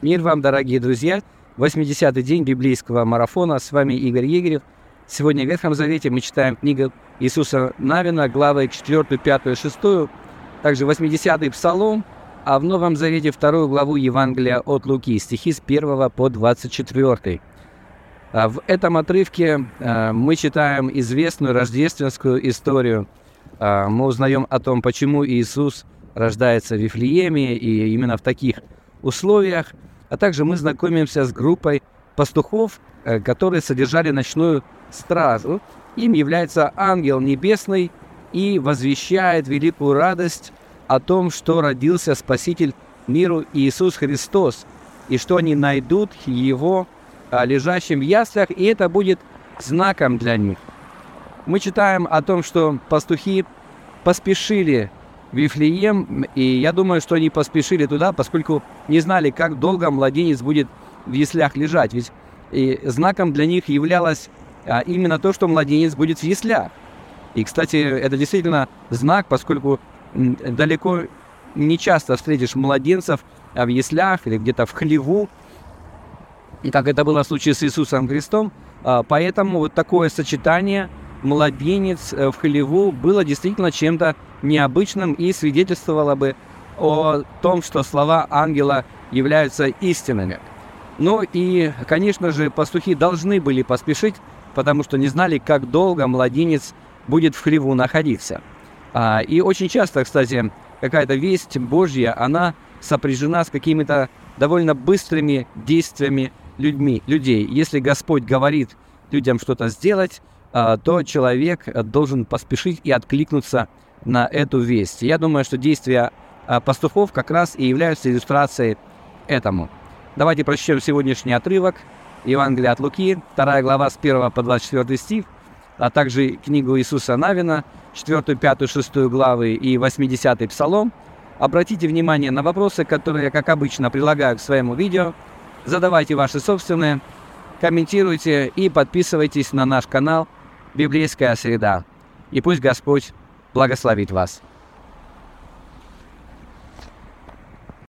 Мир вам, дорогие друзья! 80-й день библейского марафона. С вами Игорь Егорев. Сегодня в Ветхом Завете мы читаем книгу Иисуса Навина, главы 4, 5, 6, также 80-й Псалом, а в Новом Завете вторую главу Евангелия от Луки, стихи с 1 по 24. А в этом отрывке а, мы читаем известную рождественскую историю. А, мы узнаем о том, почему Иисус рождается в Вифлееме и именно в таких условиях – а также мы знакомимся с группой пастухов, э, которые содержали ночную стражу. Им является ангел небесный и возвещает великую радость о том, что родился Спаситель миру Иисус Христос, и что они найдут Его а, лежащим в яслях, и это будет знаком для них. Мы читаем о том, что пастухи поспешили Вифлеем, и я думаю, что они поспешили туда, поскольку не знали, как долго младенец будет в яслях лежать. Ведь и знаком для них являлось а, именно то, что младенец будет в яслях. И, кстати, это действительно знак, поскольку далеко не часто встретишь младенцев а, в яслях или где-то в хлеву, как это было в случае с Иисусом Христом. А, поэтому вот такое сочетание младенец э, в хлеву было действительно чем-то необычным и свидетельствовало бы о том, что слова ангела являются истинными. Ну и, конечно же, пастухи должны были поспешить, потому что не знали, как долго младенец будет в хлеву находиться. А, и очень часто, кстати, какая-то весть Божья, она сопряжена с какими-то довольно быстрыми действиями людьми, людей. Если Господь говорит людям что-то сделать, то человек должен поспешить и откликнуться на эту весть. Я думаю, что действия а, пастухов как раз и являются иллюстрацией этому. Давайте прочтем сегодняшний отрывок Евангелия от Луки, 2 глава с 1 по 24 стих, а также книгу Иисуса Навина, 4, 5, 6 главы и 80 псалом. Обратите внимание на вопросы, которые я, как обычно, прилагаю к своему видео. Задавайте ваши собственные, комментируйте и подписывайтесь на наш канал «Библейская среда». И пусть Господь благословит вас.